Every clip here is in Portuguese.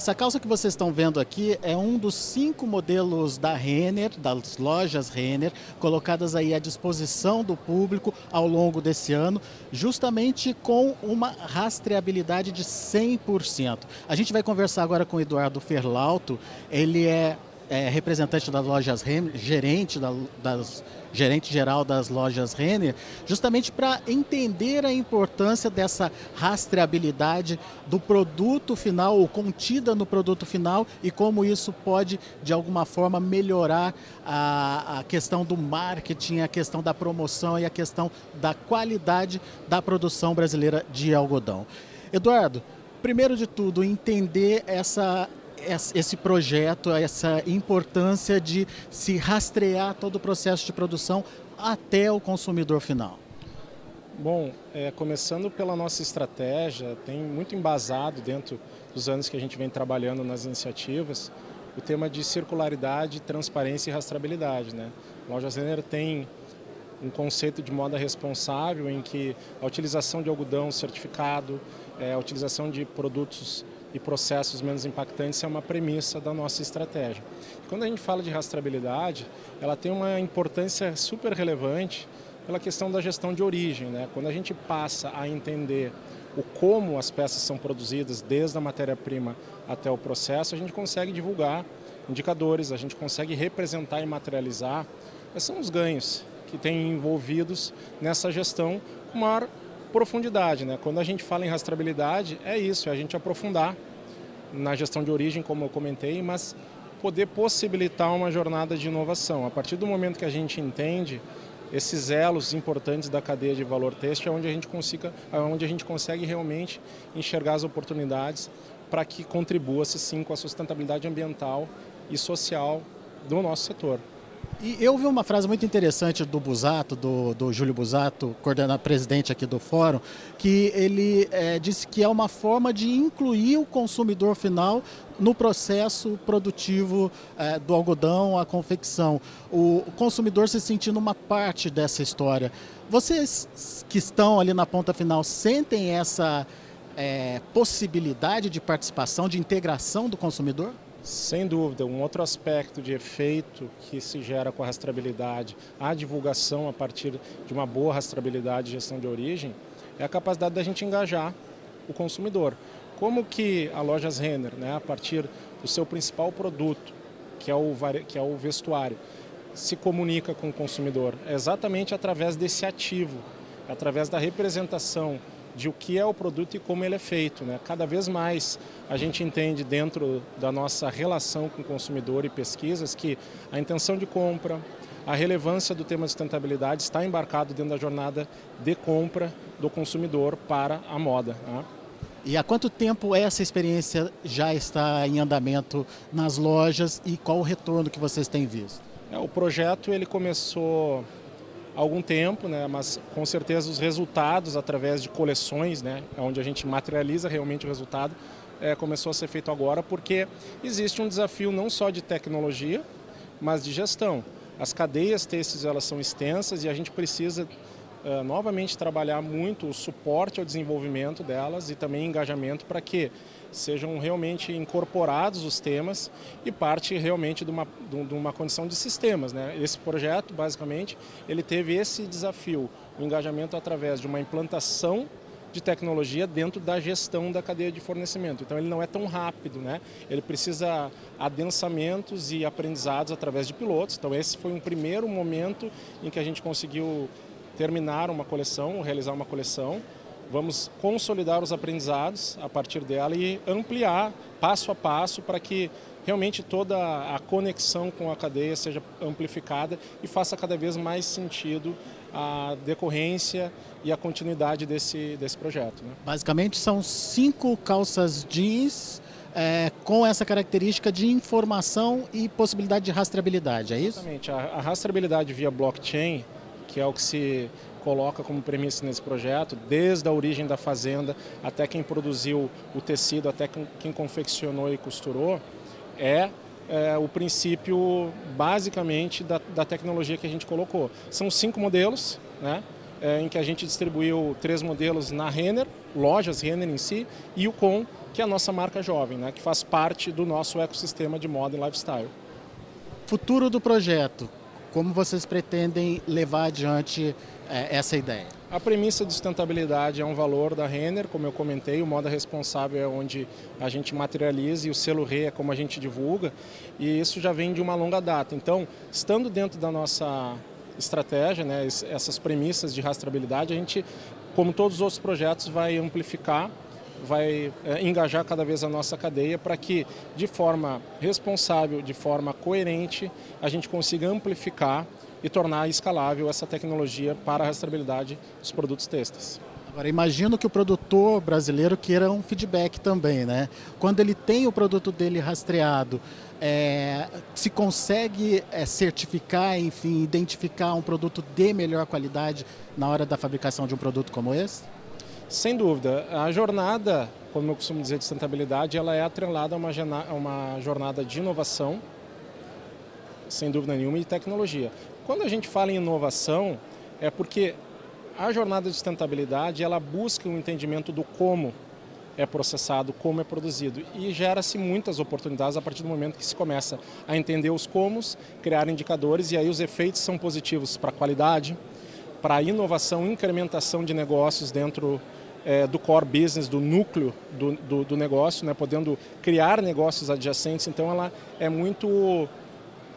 Essa calça que vocês estão vendo aqui é um dos cinco modelos da Renner, das lojas Renner, colocadas aí à disposição do público ao longo desse ano, justamente com uma rastreabilidade de 100%. A gente vai conversar agora com o Eduardo Ferlauto, ele é é, representante das lojas Renner, gerente, da, das, gerente geral das lojas Renner, justamente para entender a importância dessa rastreabilidade do produto final, ou contida no produto final, e como isso pode, de alguma forma, melhorar a, a questão do marketing, a questão da promoção e a questão da qualidade da produção brasileira de algodão. Eduardo, primeiro de tudo, entender essa esse projeto, essa importância de se rastrear todo o processo de produção até o consumidor final? Bom, é, começando pela nossa estratégia, tem muito embasado dentro dos anos que a gente vem trabalhando nas iniciativas o tema de circularidade, transparência e rastreabilidade. Né? A Loja Zener tem um conceito de moda responsável em que a utilização de algodão certificado, é, a utilização de produtos e processos menos impactantes é uma premissa da nossa estratégia. Quando a gente fala de rastreabilidade, ela tem uma importância super relevante pela questão da gestão de origem. Né? Quando a gente passa a entender o como as peças são produzidas, desde a matéria-prima até o processo, a gente consegue divulgar indicadores, a gente consegue representar e materializar quais são os ganhos que tem envolvidos nessa gestão com maior profundidade. Né? Quando a gente fala em rastreabilidade, é isso, é a gente aprofundar na gestão de origem, como eu comentei, mas poder possibilitar uma jornada de inovação. A partir do momento que a gente entende esses elos importantes da cadeia de valor têxtil, é onde a gente, consiga, é onde a gente consegue realmente enxergar as oportunidades para que contribua sim com a sustentabilidade ambiental e social do nosso setor. E eu vi uma frase muito interessante do Busato, do, do Júlio Busato, coordenador presidente aqui do fórum, que ele é, disse que é uma forma de incluir o consumidor final no processo produtivo é, do algodão, a confecção. O, consumidor se sentindo uma parte dessa história. Vocês que estão ali na ponta final sentem essa é, possibilidade de participação, de integração do consumidor? Sem dúvida, um outro aspecto de efeito que se gera com a rastreabilidade, a divulgação a partir de uma boa rastreabilidade e gestão de origem, é a capacidade da gente engajar o consumidor. Como que a Lojas Renner, né, a partir do seu principal produto, que é o, que é o vestuário, se comunica com o consumidor? É exatamente através desse ativo, através da representação de o que é o produto e como ele é feito. Né? Cada vez mais a gente entende dentro da nossa relação com o consumidor e pesquisas que a intenção de compra, a relevância do tema de sustentabilidade está embarcado dentro da jornada de compra do consumidor para a moda. Né? E há quanto tempo essa experiência já está em andamento nas lojas e qual o retorno que vocês têm visto? É, o projeto ele começou algum tempo, né, mas com certeza os resultados através de coleções, né, onde a gente materializa realmente o resultado, é, começou a ser feito agora porque existe um desafio não só de tecnologia, mas de gestão. As cadeias têxteis elas são extensas e a gente precisa é, novamente trabalhar muito o suporte ao desenvolvimento delas e também engajamento para que sejam realmente incorporados os temas e parte realmente de uma, de uma condição de sistemas. Né? Esse projeto, basicamente, ele teve esse desafio, o engajamento através de uma implantação de tecnologia dentro da gestão da cadeia de fornecimento. Então ele não é tão rápido, né? Ele precisa adensamentos e aprendizados através de pilotos. Então esse foi um primeiro momento em que a gente conseguiu terminar uma coleção, realizar uma coleção Vamos consolidar os aprendizados a partir dela e ampliar passo a passo para que realmente toda a conexão com a cadeia seja amplificada e faça cada vez mais sentido a decorrência e a continuidade desse, desse projeto. Né? Basicamente são cinco calças jeans é, com essa característica de informação e possibilidade de rastreabilidade, é isso? Exatamente. A, a rastreabilidade via blockchain, que é o que se coloca como premissa nesse projeto, desde a origem da fazenda até quem produziu o tecido, até quem confeccionou e costurou, é, é o princípio basicamente da, da, tecnologia que a gente colocou. São cinco modelos, né? é, em que a gente distribuiu três modelos na Renner, lojas Renner em si, e o Com, que é a nossa marca jovem, né, que faz parte do nosso ecossistema de moda e lifestyle. Futuro do projeto, como vocês pretendem levar adiante é, essa ideia? A premissa de sustentabilidade é um valor da Renner, como eu comentei, o moda responsável é onde a gente materializa e o selo RE é como a gente divulga, e isso já vem de uma longa data. Então, estando dentro da nossa estratégia, né, essas premissas de rastreabilidade, a gente, como todos os outros projetos, vai amplificar, vai é, engajar cada vez a nossa cadeia para que, de forma responsável, de forma coerente, a gente consiga amplificar e tornar escalável essa tecnologia para a rastreabilidade dos produtos têxteis. Agora, imagino que o produtor brasileiro queira um feedback também, né? Quando ele tem o produto dele rastreado, é, se consegue é, certificar, enfim, identificar um produto de melhor qualidade na hora da fabricação de um produto como esse? Sem dúvida. A jornada, como eu costumo dizer, de sustentabilidade, ela é atrelada a uma, a uma jornada de inovação, sem dúvida nenhuma, e tecnologia. Quando a gente fala em inovação, é porque a jornada de sustentabilidade ela busca um entendimento do como é processado, como é produzido e gera-se muitas oportunidades a partir do momento que se começa a entender os comos, criar indicadores e aí os efeitos são positivos para a qualidade, para a inovação, incrementação de negócios dentro é, do core business, do núcleo do, do, do negócio, né, podendo criar negócios adjacentes. Então ela é muito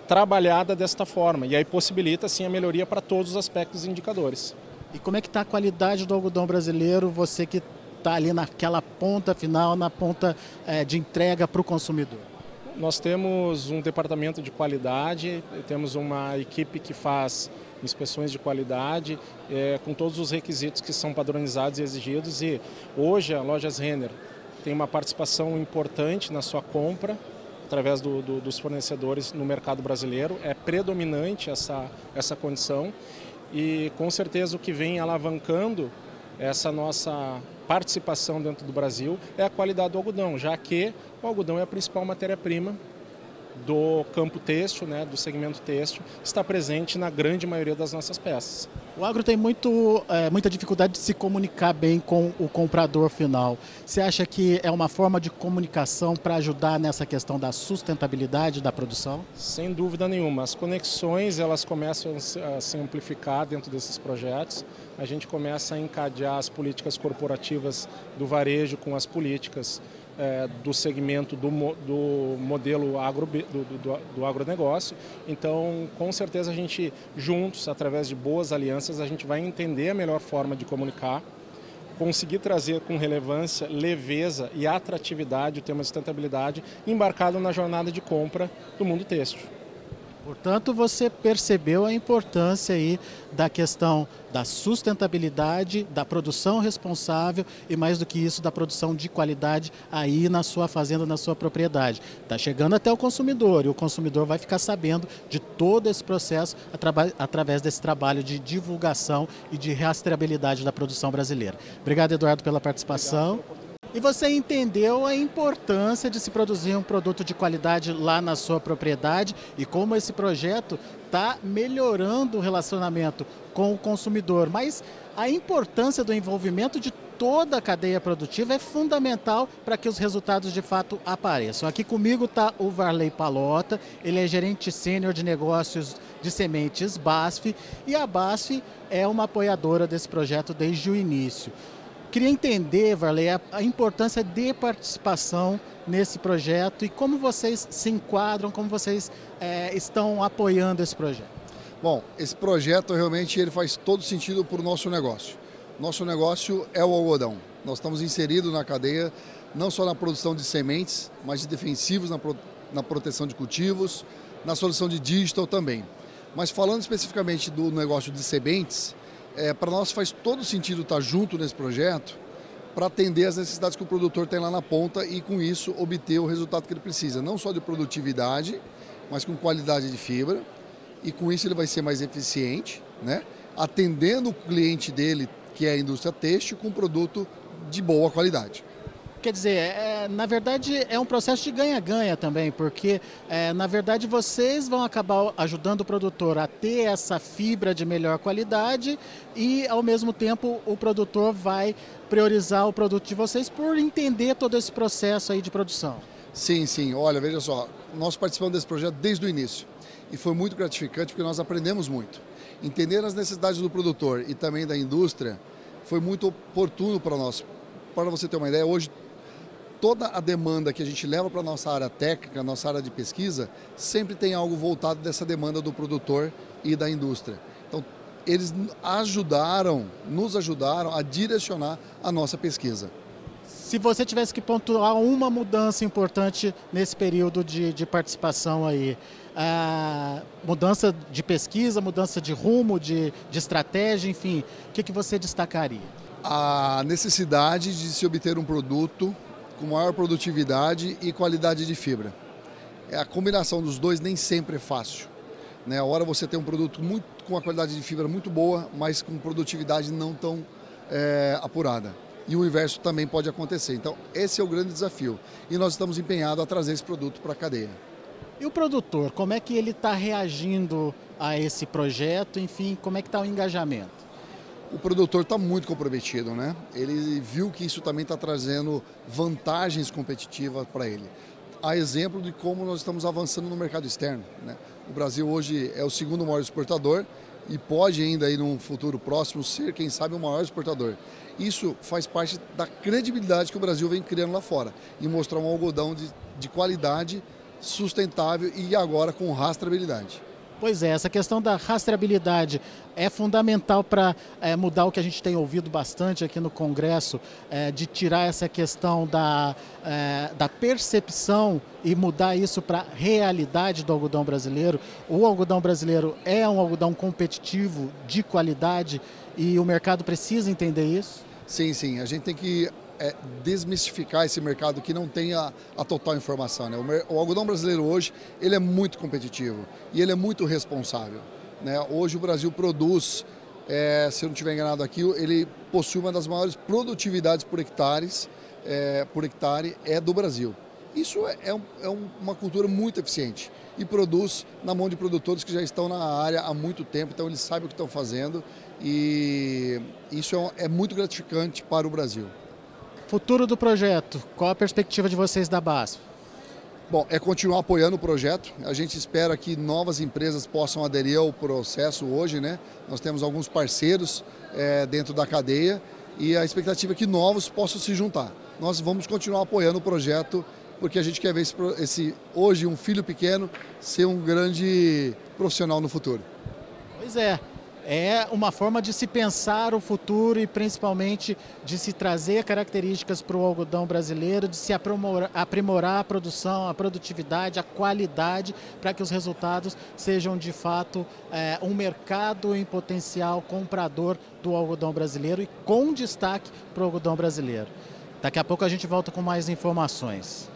trabalhada desta forma e aí possibilita sim a melhoria para todos os aspectos e indicadores. E como é que está a qualidade do algodão brasileiro? Você que está ali naquela ponta final, na ponta é, de entrega para o consumidor. Nós temos um departamento de qualidade, temos uma equipe que faz inspeções de qualidade é, com todos os requisitos que são padronizados e exigidos e hoje a Lojas Renner tem uma participação importante na sua compra através do, do, dos fornecedores no mercado brasileiro. É predominante essa, essa condição e com certeza o que vem alavancando essa nossa participação dentro do Brasil é a qualidade do algodão, já que o algodão é a principal matéria-prima do campo têxtil, né, do segmento têxtil, está presente na grande maioria das nossas peças. O agro tem muito, é, muita dificuldade de se comunicar bem com o comprador final. Você acha que é uma forma de comunicação para ajudar nessa questão da sustentabilidade da produção? Sem dúvida nenhuma. As conexões elas começam a se amplificar dentro desses projetos. A gente começa a encadear as políticas corporativas do varejo com as políticas é, do segmento do, do modelo agro, do, do, do, agronegócio. Então, com certeza, a gente, juntos, através de boas alianças, a gente vai entender a melhor forma de comunicar, conseguir trazer com relevância, leveza e atratividade o tema de sustentabilidade embarcado na jornada de compra do mundo têxtil. Portanto, você percebeu a importância aí da questão da sustentabilidade, da produção responsável e mais do que isso, da produção de qualidade aí na sua fazenda, na sua propriedade. Está chegando até o consumidor e o consumidor vai ficar sabendo de todo esse processo através desse trabalho de divulgação e de rastreabilidade da produção brasileira. Obrigado, Eduardo, pela participação. Obrigado. E você entendeu a importância de se produzir um produto de qualidade lá na sua propriedade e como esse projeto está melhorando o relacionamento com o consumidor. Mas a importância do envolvimento de toda a cadeia produtiva é fundamental para que os resultados de fato apareçam. Aqui comigo está o Varley Palota, ele é gerente sênior de negócios de sementes BASF e a BASF é uma apoiadora desse projeto desde o início. Queria entender, Varley, a, a importância de participação nesse projeto e como vocês se enquadram, como vocês é, estão apoiando esse projeto. Bom, esse projeto realmente ele faz todo sentido para o nosso negócio. Nosso negócio é o algodão. Nós estamos inseridos na cadeia, não só na produção de sementes, mas de defensivos na, pro, na proteção de cultivos, na solução de digital também. Mas falando especificamente do negócio de sementes, é, para nós faz todo sentido estar junto nesse projeto para atender as necessidades que o produtor tem lá na ponta e com isso obter o resultado que ele precisa, não só de produtividade, mas com qualidade de fibra e com isso ele vai ser mais eficiente, né? atendendo o cliente dele, que é a indústria têxtil, com um produto de boa qualidade. Quer dizer, é, na verdade é um processo de ganha-ganha também, porque é, na verdade vocês vão acabar ajudando o produtor a ter essa fibra de melhor qualidade e ao mesmo tempo o produtor vai priorizar o produto de vocês por entender todo esse processo aí de produção. Sim, sim. Olha, veja só, nós participamos desse projeto desde o início e foi muito gratificante porque nós aprendemos muito. Entender as necessidades do produtor e também da indústria foi muito oportuno para nós. Para você ter uma ideia, hoje toda a demanda que a gente leva para a nossa área técnica, nossa área de pesquisa, sempre tem algo voltado dessa demanda do produtor e da indústria. Então, eles ajudaram, nos ajudaram a direcionar a nossa pesquisa. Se você tivesse que pontuar uma mudança importante nesse período de, de participação aí, a mudança de pesquisa, mudança de rumo, de, de estratégia, enfim, o que, que você destacaria? A necessidade de se obter um produto com maior produtividade e qualidade de fibra. É, a combinação dos dois nem sempre é fácil. Né? A hora você tem um produto muito, com uma qualidade de fibra muito boa, mas com produtividade não tão é, apurada. E o inverso também pode acontecer. Então, esse é o grande desafio. E nós estamos empenhados a trazer esse produto para a cadeia. E o produtor, como é que ele está reagindo a esse projeto? Enfim, como é que está o engajamento? O produtor está muito comprometido, né? Ele viu que isso também está trazendo vantagens competitivas para ele. Há exemplo de como nós estamos avançando no mercado externo. Né? O Brasil hoje é o segundo maior exportador e pode ainda aí num futuro próximo ser, quem sabe, o maior exportador. Isso faz parte da credibilidade que o Brasil vem criando lá fora e mostrar um algodão de, de qualidade, sustentável e agora com rastreabilidade. Pois é, essa questão da rastreabilidade é fundamental para é, mudar o que a gente tem ouvido bastante aqui no Congresso, é, de tirar essa questão da, é, da percepção e mudar isso para realidade do algodão brasileiro. O algodão brasileiro é um algodão competitivo, de qualidade, e o mercado precisa entender isso? Sim, sim. A gente tem que é, desmistificar esse mercado que não tem a, a total informação. Né? O, o, algodão brasileiro hoje ele é muito competitivo e ele é muito responsável. Né? Hoje o Brasil produz, é, se eu não estiver enganado aqui, ele possui uma das maiores produtividades por hectares, é, por hectare é do Brasil. Isso é, é, um, é, uma cultura muito eficiente e produz na mão de produtores que já estão na área há muito tempo, então eles sabem o que estão fazendo e isso é, é muito gratificante para o Brasil. Futuro do projeto, qual a perspectiva de vocês da BASF? Bom, é continuar apoiando o projeto. A gente espera que novas empresas possam aderir ao processo hoje, né? Nós temos alguns parceiros é, dentro da cadeia e a expectativa é que novos possam se juntar. Nós vamos continuar apoiando o projeto porque a gente quer ver esse, esse hoje um filho pequeno ser um grande profissional no futuro. Pois é, é uma forma de se pensar o futuro e principalmente de se trazer características para o algodão brasileiro, de se aprimorar, aprimorar a produção, a produtividade, a qualidade, para que os resultados sejam de fato é, um mercado em potencial comprador do algodão brasileiro e com destaque para o algodão brasileiro. Daqui a pouco a gente volta com mais informações.